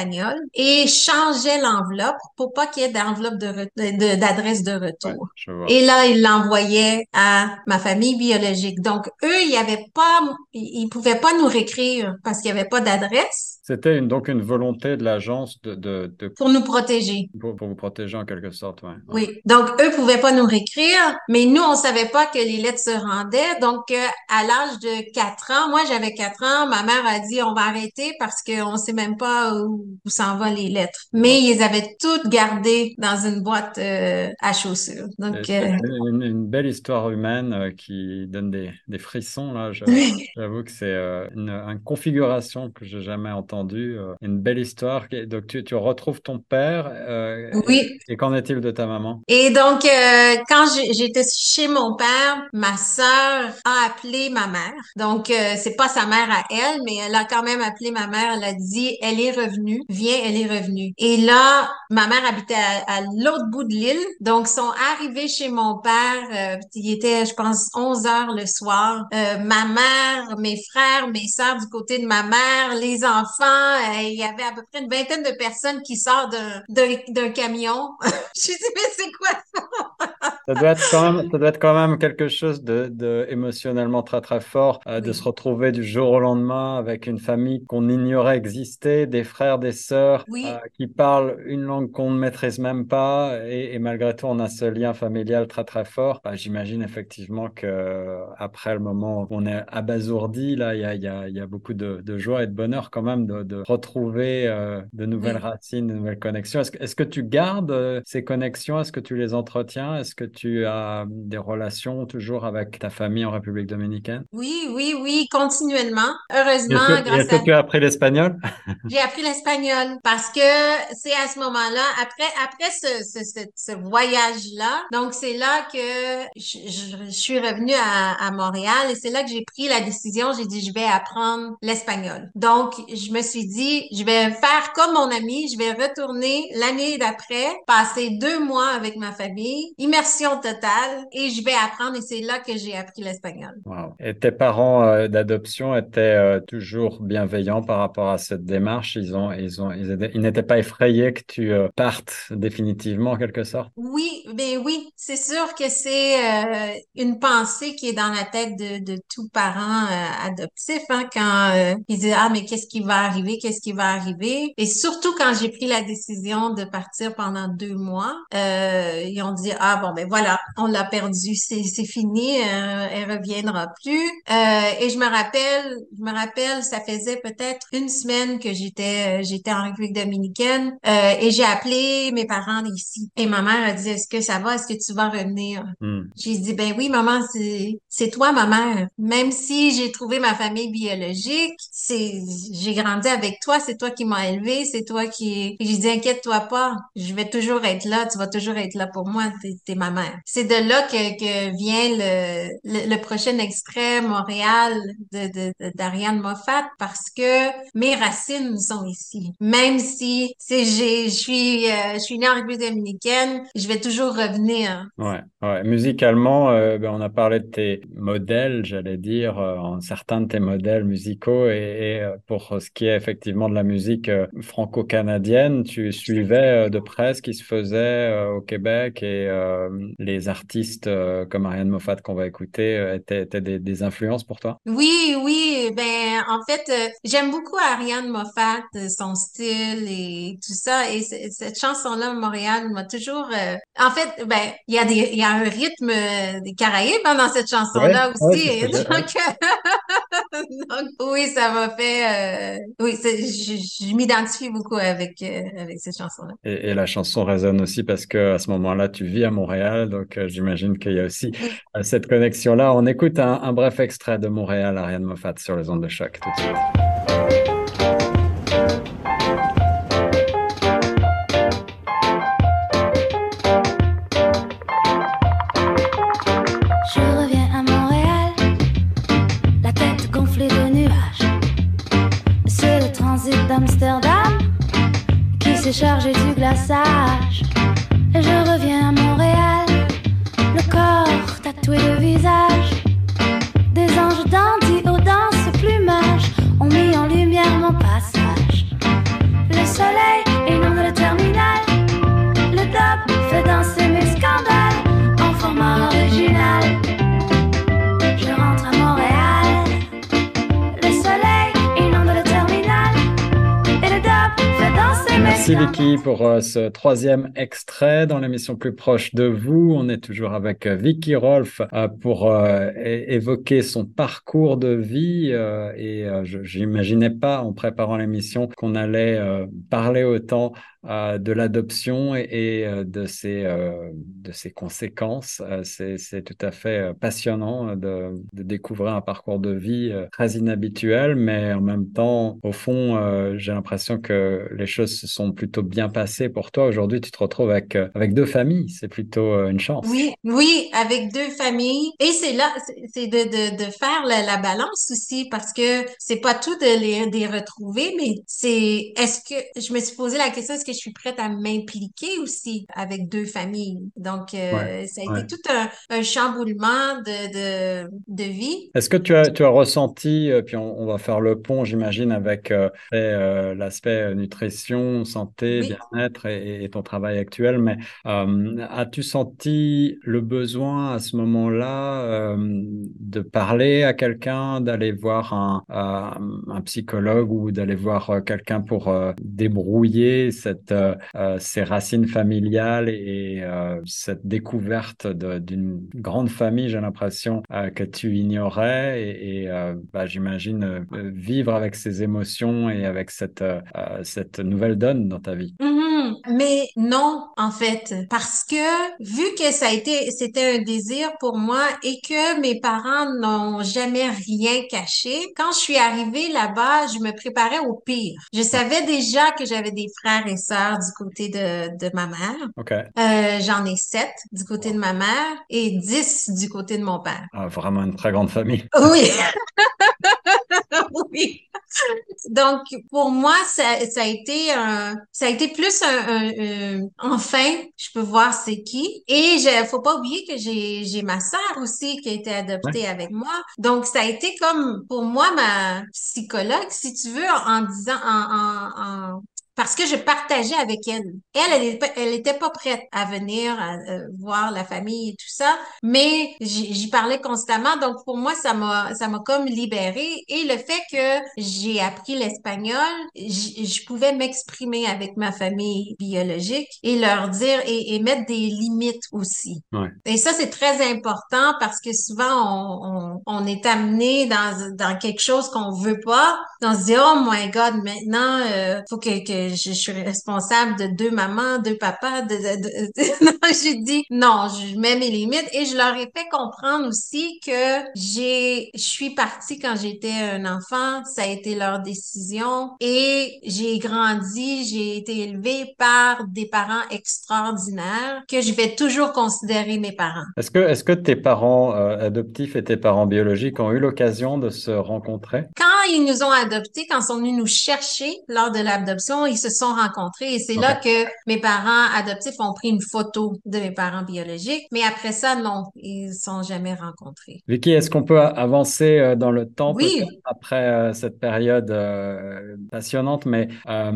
et changeait l'enveloppe pour pas qu'il y ait d'enveloppe de, d'adresse de, retour. et là, il l'envoyait à ma famille biologique. Donc, eux, ils avaient pas, ils pouvaient pas nous réécrire parce qu'il y avait pas d'adresse. C'était une, donc une volonté de l'agence de, de, de, Pour nous protéger. Pour, pour, vous protéger en quelque sorte, ouais. Oui. Donc, eux pouvaient pas nous réécrire, mais nous, on savait pas que les lettres se rendaient. Donc, euh, à l'âge de 4 ans, moi, j'avais 4 ans, ma mère a dit, on va arrêter parce qu'on sait même pas où, s'en vont les lettres. Mais ils avaient toutes gardées dans une boîte euh, à chaussures. Donc, euh... une, une, belle histoire humaine euh, qui donne des, des frissons, là. J'avoue que c'est une, une configuration que j'ai jamais entendue entendu. Euh, une belle histoire. Donc, tu, tu retrouves ton père. Euh, oui. Et, qu'en est-il de ta maman? Et donc, euh, quand j'étais chez mon père, ma sœur a appelé ma mère. Donc, c'est pas sa mère à elle, mais elle a quand même appelé ma mère. Elle a dit, elle est revenue. Viens, elle est revenue. Et là, ma mère habitait à, l'autre bout de l'île. Donc, sont arrivés chez mon père. il était, je pense, 11 heures le soir. ma mère, mes frères, mes sœurs du côté de ma mère, les enfants, euh, il y avait à peu près une vingtaine de personnes qui sortent d'un camion. je me dit, mais c'est quoi ça? Ça, doit être quand même, ça doit être quand même quelque chose de, de émotionnellement très très fort euh, de se retrouver du jour au lendemain avec une famille qu'on ignorait exister, des frères, des sœurs euh, qui parlent une langue qu'on ne maîtrise même pas et, malgré tout on a ce lien familial très très fort. Bah, j'imagine effectivement que après le moment où on est abasourdi, là il y a, y, a, y a, beaucoup de, de joie et de bonheur quand même de, retrouver euh, de nouvelles racines, de nouvelles connexions. Est-ce que, est que tu gardes euh, ces connexions? Est-ce que tu les entretiens? Est-ce que tu as des relations toujours avec ta famille en République dominicaine? Oui, oui, oui, continuellement. Heureusement, est-ce que, grâce est-ce que tu as appris l'espagnol? J'ai appris l'espagnol parce que c'est à ce moment-là, après, après ce, ce, ce, voyage-là, donc c'est là que je, je, suis revenue à, à Montréal et c'est là que j'ai pris la décision. J'ai dit, je vais apprendre l'espagnol. Donc, je me me suis dit, je vais faire comme mon ami, je vais retourner l'année d'après, passer deux mois avec ma famille, immersion totale, et je vais apprendre, et c'est là que j'ai appris l'espagnol. Et tes parents euh, d'adoption étaient euh, toujours bienveillants par rapport à cette démarche? Ils ont, ils ont, ils, n'étaient pas effrayés que tu euh, partes définitivement en quelque sorte? Oui, mais oui, c'est sûr que c'est une pensée qui est dans la tête de, de tout parent adoptif hein, quand ils disent ah mais qu'est-ce qui va arriver, qu'est-ce qui va arriver. Et surtout quand j'ai pris la décision de partir pendant deux mois, ils ont dit ah bon ben voilà, on l'a perdu, c'est c'est fini, euh, elle reviendra plus. Euh, et je me rappelle, je me rappelle, ça faisait peut-être une semaine que j'étais euh, j'étais en République dominicaine euh, et j'ai appelé mes parents ici. Et ma mère a dit est-ce que ça va, est-ce que tu vas revenir? Hmm. J'ai dit ben oui maman, c'est c'est toi ma mère. Même si j'ai trouvé ma famille biologique, c'est j'ai grandi avec toi, c'est toi qui m'as élevé, c'est toi qui... Je dis, inquiète-toi pas, je vais toujours être là, tu vas toujours être là pour moi, t'es, es ma mère. C'est de là que, que vient le, le, prochain extrait Montréal de, d'Ariane Moffat parce que mes racines sont ici. Même si c'est j'ai je suis euh, je suis née en République dominicaine, je vais toujours revenir. Ouais, ouais. musicalement euh, ben, on a parlé de tes modèles, j'allais dire euh, certains de tes modèles musicaux et, et, pour ce qui est effectivement de la musique franco-canadienne, tu suivais de près ce qui se faisait au Québec et les artistes comme Ariane Moffat qu'on va écouter étaient, étaient des, des influences pour toi? Oui, oui, ben en fait j'aime beaucoup Ariane Moffat, son style et tout ça. Et cette chanson-là, Montréal, m'a toujours. Euh, en fait, ben, il y a des, il y a un rythme des Caraïbes hein, dans cette chanson-là aussi. donc, oui, ça m'a fait. Euh, oui, je, je m'identifie beaucoup avec euh, avec cette chanson-là. Et, et, la chanson résonne aussi parce que à ce moment-là, tu vis à Montréal, donc j'imagine qu'il y a aussi cette connexion-là. On écoute un, un bref extrait de Montréal, Ariane Moffat sur les ondes de choc tout de suite. Euh, ce troisième extrait dans l'émission Plus proche de vous. On est toujours avec euh, Vicky Rolf euh, pour évoquer son parcours de vie et je n'imaginais pas en préparant l'émission qu'on allait parler autant de l'adoption et, de, ses, de ses conséquences. C'est tout à fait passionnant de, de, découvrir un parcours de vie très inhabituel, mais en même temps, au fond, j'ai l'impression que les choses se sont plutôt bien passées pour toi. Aujourd'hui, tu te retrouves avec, avec deux familles. C'est plutôt une chance. Oui, oui, avec deux familles. Et c'est là, c'est de, de, de faire la, la, balance aussi parce que c'est pas tout de les, de retrouver, mais c'est est-ce que je me suis posé la question, est-ce que je suis prête à m'impliquer aussi avec deux familles? Donc, euh, ça a été tout un, un chamboulement de, de, de vie. Est-ce que tu as, tu as ressenti, euh, puis on, on va faire le pont, j'imagine, avec euh, l'aspect nutrition, santé, oui. bien-être et, et, ton travail actuel, mais euh, as-tu senti le besoin à ce moment-là de parler à quelqu'un, d'aller voir un, un, psychologue ou d'aller voir quelqu'un pour débrouiller cette, ces racines familiales et, cette découverte d'une grande famille, j'ai l'impression, que tu ignorais et, bah, j'imagine vivre avec ces émotions et avec cette, cette nouvelle donne dans ta vie. Mm -hmm. Mais non, en fait, parce que vu que ça a été, c'était un désir pour moi et que mes parents n'ont jamais rien caché, quand je suis arrivée là-bas, je me préparais au pire. Je savais déjà que j'avais des frères et sœurs du côté de, de ma mère. Okay. Euh, J'en ai sept du côté wow. de ma mère et dix du côté de mon père. Ah, vraiment une très grande famille. Oui. oui. Donc, pour moi, ça, ça, a été un, ça a été plus un, un, un enfin, je peux voir c'est qui. Et je, faut pas oublier que j'ai, j'ai ma sœur aussi qui a été adoptée ouais. avec moi. Donc, ça a été comme, pour moi, ma psychologue, si tu veux, en disant, en, en, en parce que je partageais avec elle. Elle, elle était, elle était pas prête à venir à, euh, voir la famille et tout ça, mais j'y parlais constamment. Donc pour moi, ça m'a, ça m'a comme libérée. Et le fait que j'ai appris l'espagnol, je pouvais m'exprimer avec ma famille biologique et leur dire et, et mettre des limites aussi. Ouais. Et ça, c'est très important parce que souvent on, on, on est amené dans, dans quelque chose qu'on veut pas. On se dit oh my God, maintenant, euh, faut que, que je, suis responsable de deux mamans, deux papas. De, j'ai dit non, je mets mes limites et je leur ai fait comprendre aussi que j'ai, je suis partie quand j'étais un enfant. Ça a été leur décision et j'ai grandi, j'ai été élevée par des parents extraordinaires que je vais toujours considérer mes parents. Est-ce que, est-ce que tes parents euh, adoptifs et tes parents biologiques ont eu l'occasion de se rencontrer? Quand ils nous ont adoptés, quand ils sont venus nous chercher lors de l'adoption, ils se sont rencontrés et c'est là que mes parents adoptifs ont pris une photo de mes parents biologiques. Mais après ça, non, ils sont jamais rencontrés. Vicky, est-ce qu'on peut avancer euh, dans le temps oui. après euh, cette période passionnante, mais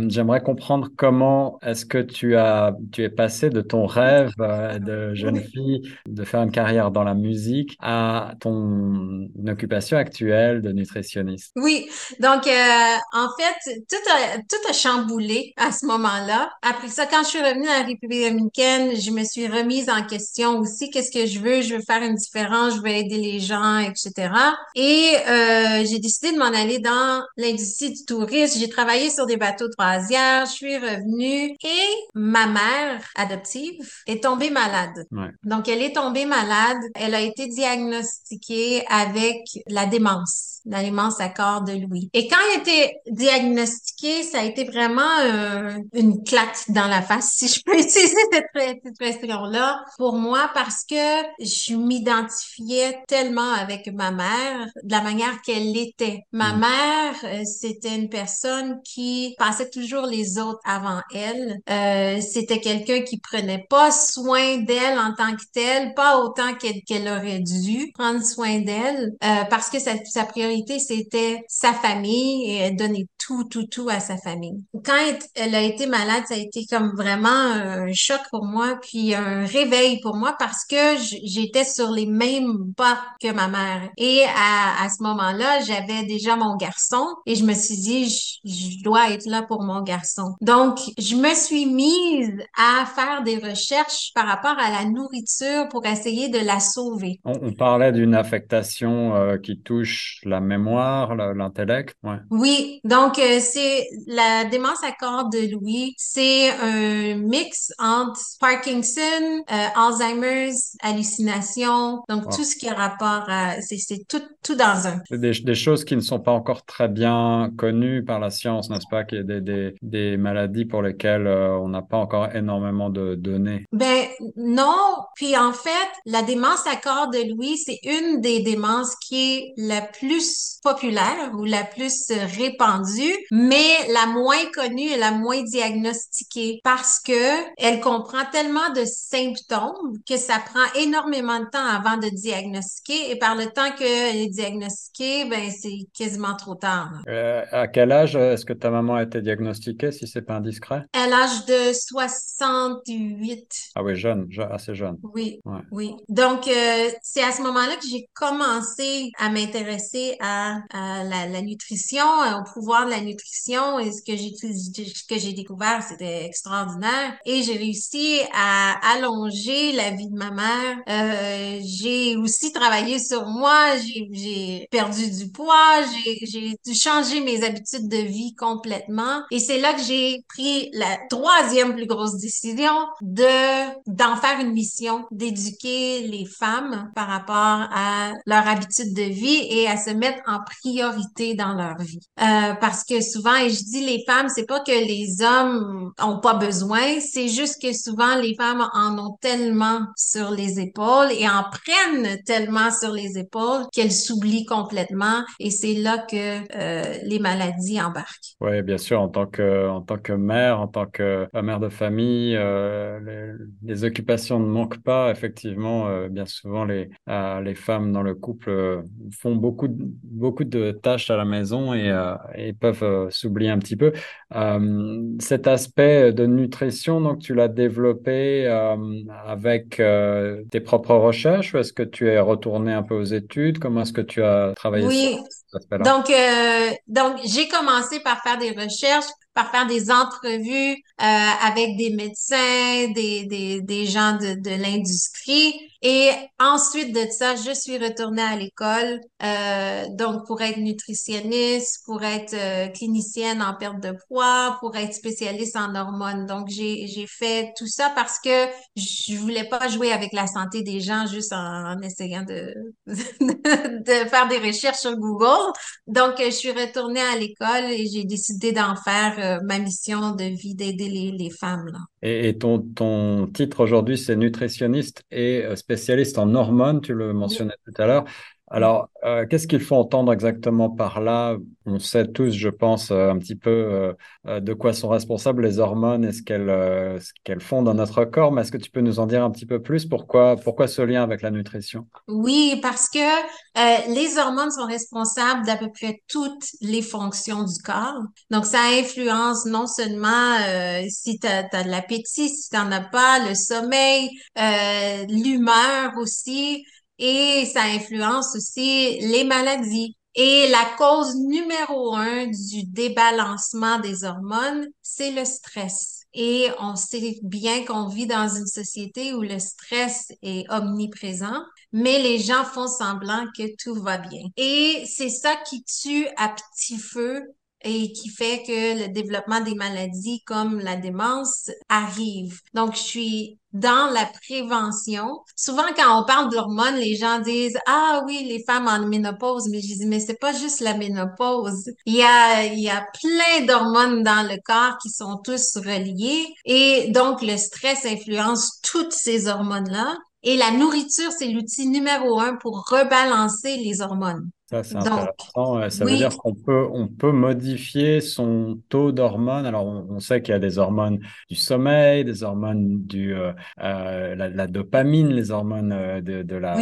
j'aimerais comprendre comment est-ce que tu as tu es passé de ton rêve de jeune fille de faire une carrière dans la musique à ton occupation actuelle de nutritionniste? Oui, donc euh, en fait, tout a, tout a chamboulé à ce moment-là. Après ça, quand je suis revenue dans la République dominicaine, je me suis remise en question aussi. Qu'est-ce que je veux? Je veux faire une différence, je veux aider les gens, etc. Et euh, j'ai décidé de m'en aller dans l'industrie du tourisme. J'ai travaillé sur des bateaux de croisière. Je suis revenue et ma mère adoptive est tombée malade. Donc, elle est tombée malade. Elle a été diagnostiquée avec la démence, démence à corps de Louis. Et quand elle a été diagnostiquée, ça a été vraiment euh, une claque dans la face, si je peux utiliser cette expression-là, pour moi, parce que je m'identifiais tellement avec ma mère, de la manière qu'elle était. Ma mm. mère, euh, c'était une personne qui passait toujours les autres avant elle. Euh, c'était quelqu'un qui prenait pas soin d'elle en tant que telle, pas autant qu'elle aurait dû prendre soin d'elle, euh, parce que sa, sa priorité, c'était sa famille et elle donnait tout, tout, tout à sa famille. Quand elle a été malade, ça a été comme vraiment un choc pour moi, puis un réveil pour moi parce que j'étais sur les mêmes pas que ma mère. Et à, ce moment-là, j'avais déjà mon garçon et je me suis dit, je, je dois être là pour mon garçon. Donc, je me suis mise à faire des recherches par rapport à la nourriture pour essayer de la sauver. On, parlait d'une affectation euh, qui touche la mémoire, l'intellect. Ouais. Oui, donc euh, c'est la démence à corps de Louis, c'est un mix entre Parkinson, euh, Alzheimer's, hallucination, donc tout ce qui a rapport à, c'est tout, tout dans un. Des, des choses qui ne sont pas encore très bien connues par la science, n'est-ce pas, qu'il y a des, des, des, maladies pour lesquelles on n'a pas encore énormément de données. Ben non, puis en fait, la démence à corps de Louis, c'est une des démences qui est la plus populaire ou la plus répandue, mais la moins connue et la moins diagnostiquée parce que elle comprend tellement de symptômes que ça prend énormément de temps avant de diagnostiquer et par le temps qu'elle est diagnostiquée, ben c'est quasiment trop tard. Euh, à quel âge est-ce que ta maman a été diagnostiquée, si c'est pas indiscret? À l'âge de 68. Ah oui, jeune, assez jeune. Oui, oui. Donc, euh, c'est à ce moment-là que j'ai commencé à m'intéresser à, la, la, nutrition, au pouvoir de la nutrition et ce que j'ai ce que j'ai découvert, c'était extraordinaire. Et j'ai réussi à allonger la vie de ma mère. Euh, j'ai aussi travaillé sur moi. J'ai perdu du poids. J'ai dû changer mes habitudes de vie complètement. Et c'est là que j'ai pris la troisième plus grosse décision de d'en faire une mission, d'éduquer les femmes par rapport à leur habitude de vie et à se mettre en priorité dans leur vie. Euh, parce que souvent, et je dis les femmes, c'est pas que les hommes ont pas besoin, c'est juste que souvent les femmes en ont tellement sur les épaules et en prennent tellement sur les épaules qu'elles s'oublient complètement et c'est là que euh, les maladies embarquent. Oui, bien sûr, en tant que en tant que mère, en tant que mère de famille, euh, les, les, occupations ne manquent pas. Effectivement, euh, bien souvent les euh, les femmes dans le couple euh, font beaucoup de, beaucoup de tâches à la maison et, et peuvent s'oublier un petit peu. cet aspect de nutrition, donc tu l'as développé avec tes propres recherches ou est-ce que tu es retourné un peu aux études? Comment est-ce que tu as travaillé Oui. Donc, euh, donc j'ai commencé par faire des recherches par faire des entrevues euh, avec des médecins, des, des, des gens de, de l'industrie. Et ensuite de ça, je suis retournée à l'école, euh, donc pour être nutritionniste, pour être euh, clinicienne en perte de poids, pour être spécialiste en hormones. Donc j'ai fait tout ça parce que je voulais pas jouer avec la santé des gens juste en, essayant de, de faire des recherches sur Google. Donc je suis retournée à l'école et j'ai décidé d'en faire euh, ma mission de vie d'aider les, femmes. Et, ton, ton titre aujourd'hui, c'est nutritionniste et euh, spécialiste en hormones, tu le mentionnais tout à l'heure. Alors, euh, qu'est-ce qu'il faut entendre exactement par là? On sait tous, je pense, euh, un petit peu euh, de quoi sont responsables les hormones et ce qu'elles qu'elles font dans notre corps, mais est-ce que tu peux nous en dire un petit peu plus? Pourquoi, pourquoi ce lien avec la nutrition? Oui, parce que les hormones sont responsables d'à peu près toutes les fonctions du corps. Donc, ça influence non seulement si tu as, as, de l'appétit, si tu n'en as pas, le sommeil, l'humeur aussi et ça influence aussi les maladies. Et la cause numéro un du débalancement des hormones, c'est le stress. Et on sait bien qu'on vit dans une société où le stress est omniprésent, mais les gens font semblant que tout va bien. Et c'est ça qui tue à petit feu et qui fait que le développement des maladies comme la démence arrive. Donc, je suis dans la prévention. Souvent, quand on parle d'hormones, les gens disent ah oui, les femmes en ménopause, mais je dis mais c'est pas juste la ménopause. Il y a il y a plein d'hormones dans le corps qui sont tous reliés et donc le stress influence toutes ces hormones là. Et la nourriture, c'est l'outil numéro un pour rebalancer les hormones. Ça, c'est intéressant. Ça veut dire qu'on peut, on peut modifier son taux d'hormones. Alors, on, sait qu'il y a des hormones du sommeil, des hormones du, euh, euh la, dopamine, les hormones euh, de, de la,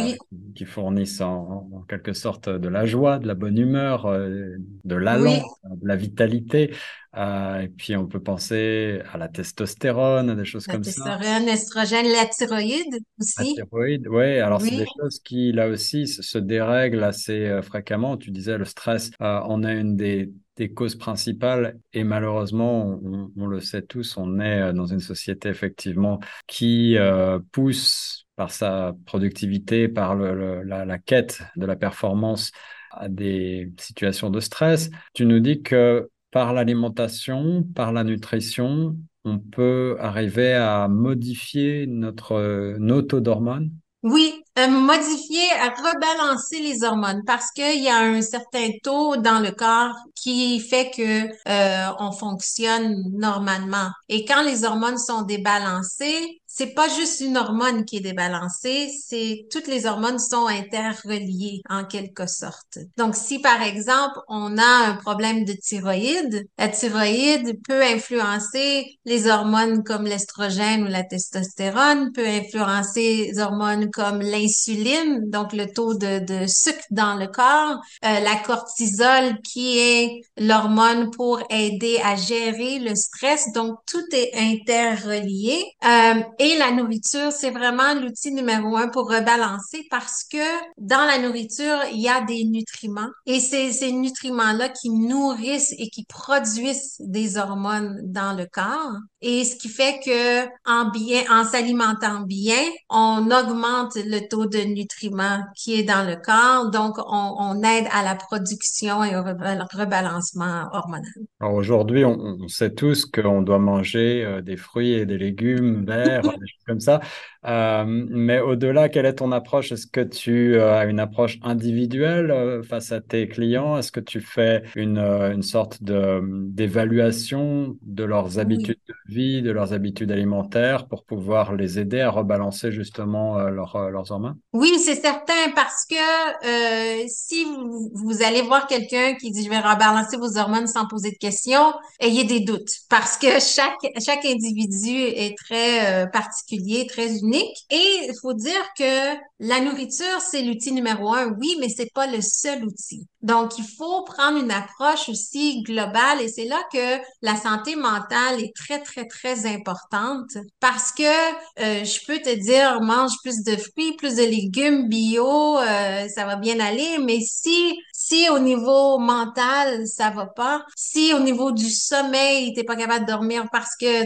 qui fournissent en, en, quelque sorte de la joie, de la bonne humeur, de l'allant, de la vitalité. Euh, et puis, on peut penser à la testostérone, à des choses comme ça. La testostérone, l'estrogène, la thyroïde aussi. La thyroïde, ouais. Alors, c'est des choses qui, là aussi, se dérèglent assez euh, fréquemment. Tu disais, le stress euh, on a une des, des causes principales et malheureusement, on, on, le sait tous, on est euh, dans une société effectivement qui euh, pousse par sa productivité, par le, la, la quête de la performance à des situations de stress. Tu nous dis que par l'alimentation, par la nutrition, on peut arriver à modifier notre, nos taux d'hormones? Oui, euh, modifier, rebalancer les hormones parce qu'il y a un certain taux dans le corps qui fait que euh, on fonctionne normalement. Et quand les hormones sont débalancées, c'est pas juste une hormone qui est débalancée, c'est toutes les hormones sont interreliées en quelque sorte. Donc si par exemple on a un problème de thyroïde, la thyroïde peut influencer les hormones comme l'estrogène ou la testostérone, peut influencer les hormones comme l'insuline, donc le taux de, sucre dans le corps, euh, la cortisol qui est l'hormone pour aider à gérer le stress. Donc tout est interrelié. Euh, et la nourriture, c'est vraiment l'outil numéro un pour rebalancer parce que dans la nourriture, il y a des nutriments et c'est ces nutriments-là qui nourrissent et qui produisent des hormones dans le corps. Et ce qui fait que en bien, en s'alimentant bien, on augmente le taux de nutriments qui est dans le corps. Donc, on, aide à la production et au rebalancement hormonal. Alors aujourd'hui, on, on, sait tous qu'on doit manger euh, des fruits et des légumes verts, des choses comme ça. Euh, mais au-delà, quelle est ton approche? Est-ce que tu euh, as une approche individuelle euh, face à tes clients? Est-ce que tu fais une, une sorte de, d'évaluation de leurs habitudes de vie, de leurs habitudes alimentaires pour pouvoir les aider à rebalancer justement leur, leurs hormones? Oui, c'est certain parce que si vous, vous, allez voir quelqu'un qui dit je vais rebalancer vos hormones sans poser de questions, ayez des doutes parce que chaque, chaque individu est très particulier, très unique et il faut dire que la nourriture, c'est l'outil numéro un, oui, mais c'est pas le seul outil. Donc, il faut prendre une approche aussi globale et c'est là que la santé mentale est très, très, très importante parce que euh, je peux te dire, mange plus de fruits, plus de légumes bio, euh, ça va bien aller, mais si Si au niveau mental, ça va pas, si au niveau du sommeil, t'es pas capable de dormir parce que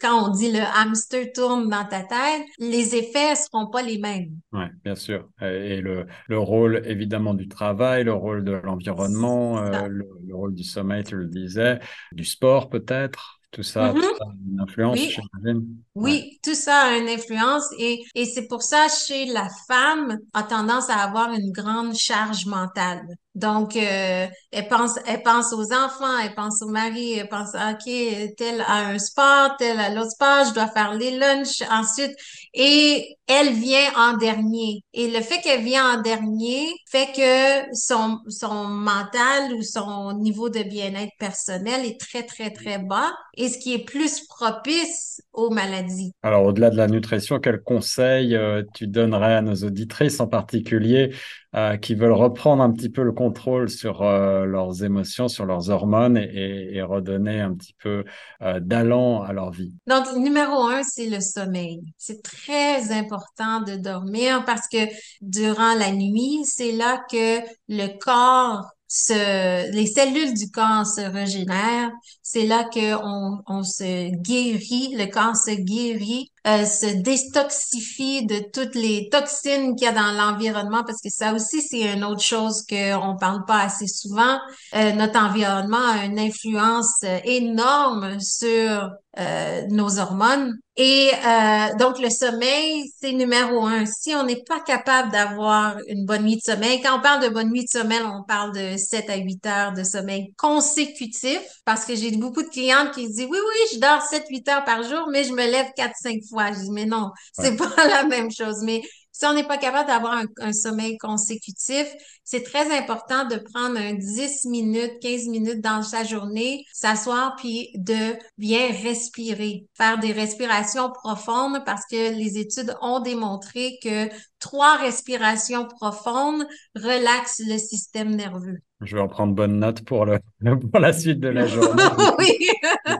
quand on dit le hamster tourne dans ta tête, les effets seront pas les mêmes. Oui, bien sûr. Et le, le rôle évidemment du travail, le rôle de l'environnement, euh, le, le, rôle du sommeil, tu le disais, du sport peut-être? Tout ça, tout mm-hmm. ça, a une influence, oui. Oui, tout ça a une influence et, et c'est pour ça chez la femme a tendance à avoir une grande charge mentale. Donc, euh, elle pense, elle pense aux enfants, elle pense au mari, elle pense, OK, tel a un sport, tel a l'autre sport, je dois faire les lunchs ensuite. Et elle vient en dernier. Et le fait qu'elle vient en dernier fait que son, son mental ou son niveau de bien-être personnel est très, très, très bas et ce qui est plus propice aux maladies. Alors, au-delà de la nutrition, quels conseils euh, tu donnerais à nos auditrices en particulier euh, qui veulent reprendre un petit peu le contrôle sur euh, leurs émotions, sur leurs hormones et, et redonner un petit peu d'allant à leur vie? Donc, numéro un, c'est le sommeil. C'est très important de dormir parce que durant la nuit, c'est là que le corps se, les cellules du corps se régénèrent. C'est là que on se guérit, le corps se guérit, euh, se détoxifie de toutes les toxines qu'il y a dans l'environnement, parce que ça aussi c'est une autre chose qu'on parle pas assez souvent. Euh, notre environnement a une influence énorme sur euh, nos hormones. Et euh, donc, le sommeil, c'est numéro un. Si on n'est pas capable d'avoir une bonne nuit de sommeil, quand on parle de bonne nuit de sommeil, on parle de 7 à 8 heures de sommeil consécutif, parce que j'ai beaucoup de clientes qui disent, oui, oui, je dors 7-8 heures par jour, mais je me lève 4-5 fois. Je dis, mais non, c'est pas la même chose. Mais si on n'est pas capable d'avoir un, sommeil consécutif, c'est très important de prendre un 10 minutes, 15 minutes dans sa journée, s'asseoir puis de bien respirer, faire des respirations profondes parce que les études ont démontré que trois respirations profondes relaxent le système nerveux. Je vais en prendre bonne note pour, le, pour la suite de la journée. oui.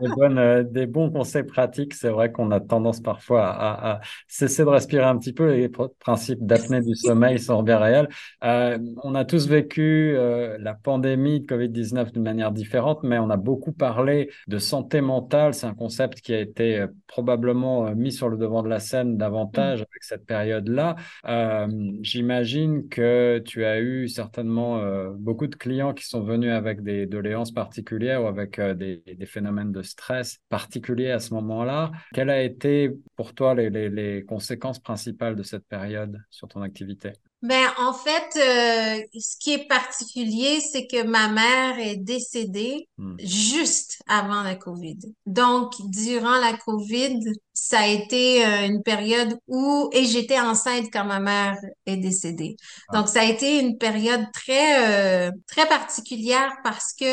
des, bonnes, euh, des bons conseils pratiques. C'est vrai qu'on a tendance parfois à, à, cesser de respirer un petit peu. Les principes d'apnée du sommeil sont bien réels. Euh, on a tous vécu euh, la pandémie de Covid-19 d'une manière différente, mais on a beaucoup parlé de santé mentale. C'est un concept qui a été probablement mis sur le devant de la scène davantage avec cette période-là. J'imagine que tu as eu certainement beaucoup de clients qui sont venus avec des doléances particulières ou avec euh, des, phénomènes de stress particuliers à ce moment-là. Quelles a été pour toi les conséquences principales de cette période sur ton activité? Ben, en fait, euh, ce qui est particulier, c'est que ma mère est décédée hmm. juste avant la COVID. Donc, durant la COVID, ça a été euh, une période où, et j'étais enceinte quand ma mère est décédée. Ah. Donc, ça a été une période très, euh, très particulière parce que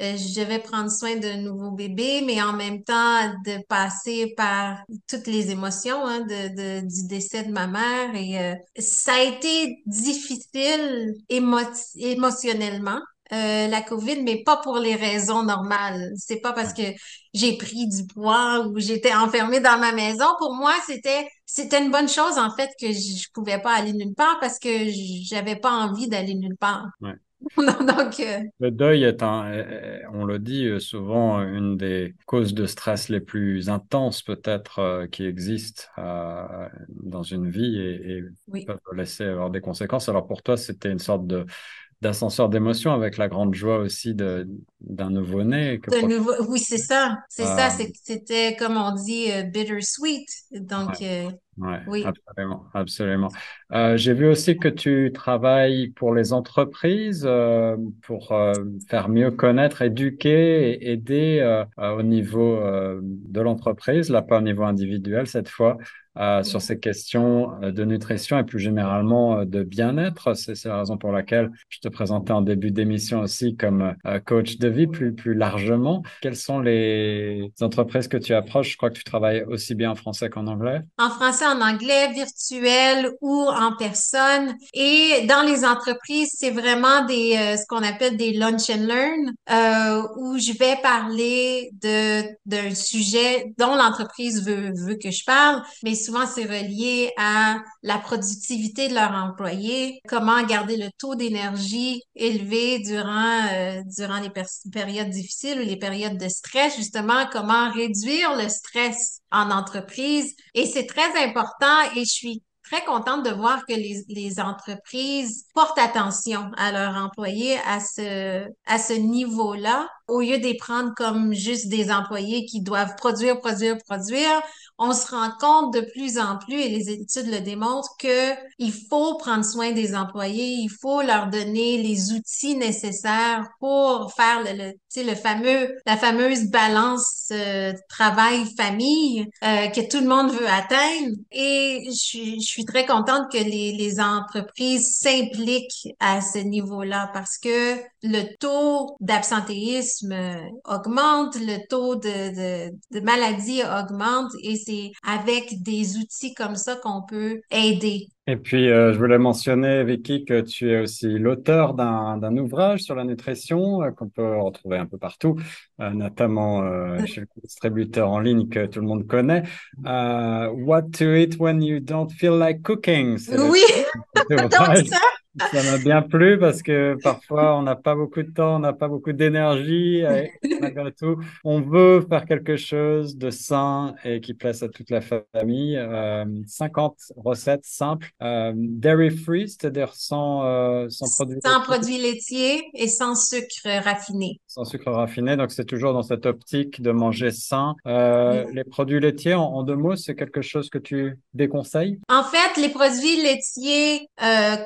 je devais prendre soin d'un nouveau bébé, mais en même temps de passer par toutes les émotions hein, de, de, du décès de ma mère. Et ça a été difficile émotionnellement. Euh, la COVID, mais pas pour les raisons normales. C'est pas parce que j'ai pris du poids ou j'étais enfermée dans ma maison. Pour moi, c'était c'était une bonne chose en fait que je pouvais pas aller nulle part parce que j'avais pas envie d'aller nulle part. Donc, euh, Le deuil est, un, on le dit euh, souvent, une des causes de stress les plus intenses peut-être euh, qui existent dans une vie et, et peuvent laisser avoir des conséquences. Alors pour toi, c'était une sorte de d'ascenseur d'émotion avec la grande joie aussi de d'un nouveau-né. Nouveau... Oui, c'est ça. C'est ça. C'était, comme on dit, bittersweet. Donc, oui. absolument, absolument. Euh, j'ai vu aussi que tu travailles pour les entreprises euh, pour euh, faire mieux connaître, éduquer et aider euh, au niveau euh, de l'entreprise, là pas au niveau individuel cette fois, euh, sur ces questions de nutrition et plus généralement de bien-être. C'est la raison pour laquelle je te présentais en début d'émission aussi comme coach de vie plus, plus largement. Quelles sont les entreprises que tu approches? Je crois que tu travailles aussi bien en français qu'en anglais. En français, en anglais, virtuel ou en personne. Et dans les entreprises, c'est vraiment des euh, ce qu'on appelle des lunch and learn euh, où je vais parler de d'un sujet dont l'entreprise veut veut que je parle, mais souvent c'est relié à la productivité de leur employé, comment garder le taux d'énergie élevé durant euh, durant les périodes difficiles ou les périodes de stress, justement comment réduire le stress en entreprise. Et c'est très important et je suis très contente de voir que les, les entreprises portent attention à leurs employés à ce, à ce niveau-là, au lieu de prendre comme juste des employés qui doivent produire, produire, produire on se rend compte de plus en plus, et les études le démontrent, que il faut prendre soin des employés, il faut leur donner les outils nécessaires pour faire le, le, le fameux, la fameuse balance euh, travail-famille euh, que tout le monde veut atteindre. Et je, je suis très contente que les, les entreprises s'impliquent à ce niveau-là parce que le taux d'absentéisme augmente, le taux de, de, de maladie augmente et c'est avec des outils comme ça qu'on peut aider. Et puis, euh, je voulais mentionner, Vicky, que tu es aussi l'auteur d'un ouvrage sur la nutrition euh, qu'on peut retrouver un peu partout, euh, notamment chez le distributeur en ligne que tout le monde connaît. What to eat when you don't feel like cooking. Oui, donc ça, ça m'a bien plu parce que parfois on n'a pas beaucoup de temps, on n'a pas beaucoup d'énergie. Malgré tout, on veut faire quelque chose de sain et qui plaise à toute la famille. 50 euh, recettes simples, euh, dairy free, c'est-à-dire sans, euh, sans produits sans produits laitiers et sans sucre raffiné. Sans sucre raffiné, donc c'est toujours dans cette optique de manger sain. Les produits laitiers, en, en deux mots, c'est quelque chose que tu déconseilles? En fait, les produits laitiers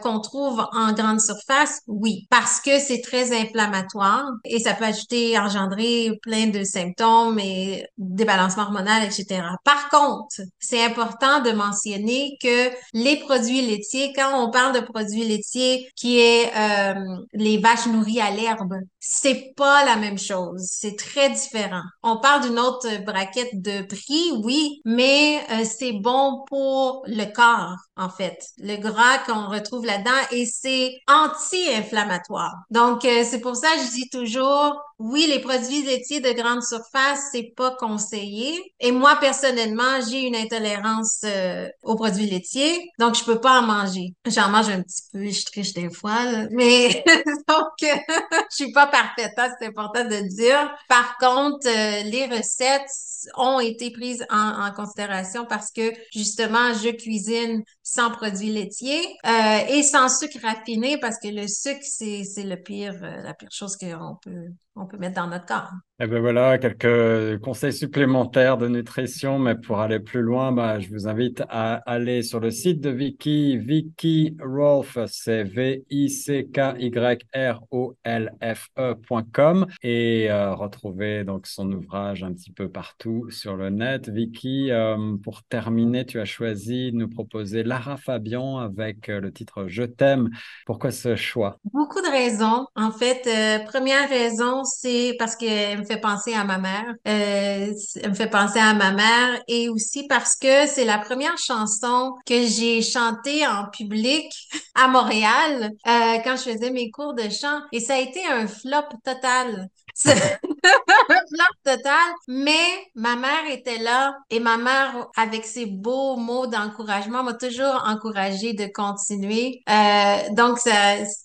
qu'on trouve en grande surface, oui, parce que c'est très inflammatoire et ça peut ajouter, engendrer plein de symptômes et débalancement hormonal, etc. Par contre, c'est important de mentionner que les produits laitiers, quand on parle de produits laitiers qui est euh, les vaches nourries à l'herbe, c'est pas la même chose. C'est très différent. On parle d'une autre braquette de prix, oui, mais euh, c'est bon pour le corps, en fait. Le gras qu'on retrouve là-dedans et c'est anti-inflammatoire. Donc, euh, c'est pour ça que je dis toujours, oui, les produits laitiers de grande surface, c'est pas conseillé. Et moi, personnellement, j'ai une intolérance euh, aux produits laitiers, donc je peux pas en manger. J'en mange un petit peu, je triche des fois, mais donc, je suis pas parfaite, hein, c'est important de dire. Par contre, euh, les recettes ont été prises en, considération parce que justement, je cuisine sans produits laitiers euh, et sans sucre raffiné parce que le sucre, c'est, c'est le pire, euh, la pire chose qu'on peut on peut mettre dans notre corps. Et eh ben voilà, quelques conseils supplémentaires de nutrition, mais pour aller plus loin, bah, je vous invite à aller sur le site de Vicky, Vicky Rolf, c'est V-I-C-K-Y-R-O-L-F-E.com et euh, retrouver donc son ouvrage un petit peu partout sur le net. Vicky, euh, pour terminer, tu as choisi de nous proposer Lara Fabian avec euh, le titre Je t'aime. Pourquoi ce choix? Beaucoup de raisons. En fait, première raison, c'est parce me fait penser à ma mère. Euh, elle me fait penser à ma mère et aussi parce que c'est la première chanson que j'ai chantée en public à Montréal euh, quand je faisais mes cours de chant et ça a été un flop total. Flop total. Mais ma mère était là et ma mère, avec ses beaux mots d'encouragement, m'a toujours encouragée de continuer. Euh, donc,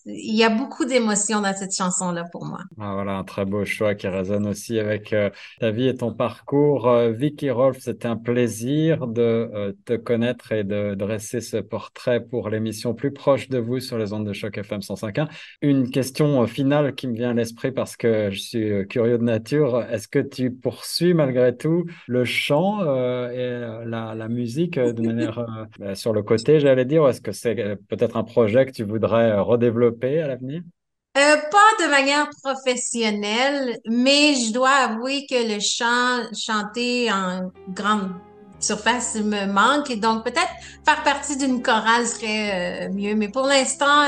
il y a beaucoup d'émotions dans cette chanson-là pour moi. Ah, voilà, un très beau choix qui résonne aussi avec euh, ta vie et ton parcours. Euh, Vicky Rolf, c'était un plaisir de te connaître et de dresser ce portrait pour l'émission plus proche de vous sur les ondes de choc FM 105.1. Une question finale qui me vient à l'esprit parce que je suis curieux de nature. Est-ce que tu poursuis malgré tout le chant euh, et euh, la, musique euh, de manière bah, sur le côté, j'allais dire, ou est-ce que c'est peut-être un projet que tu voudrais redévelopper à l'avenir? pas de manière professionnelle, mais je dois avouer que le chant, chanter en grande surface me manque et donc peut-être faire partie d'une chorale serait mieux. Mais pour l'instant,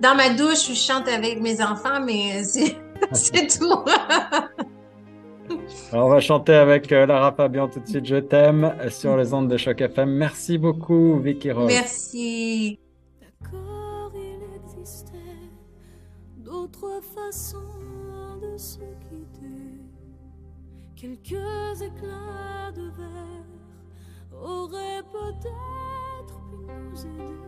dans ma douche, je chante avec mes enfants, mais c'est C'est tout. Alors, on va chanter avec euh, Lara Fabian tout de suite. Je t'aime sur les ondes de choc FM. Merci beaucoup, Vicky Rose. Merci. D'accord, il existait d'autres façons de se quitter. Quelques éclats de verre aurait peut-être pu nous aider.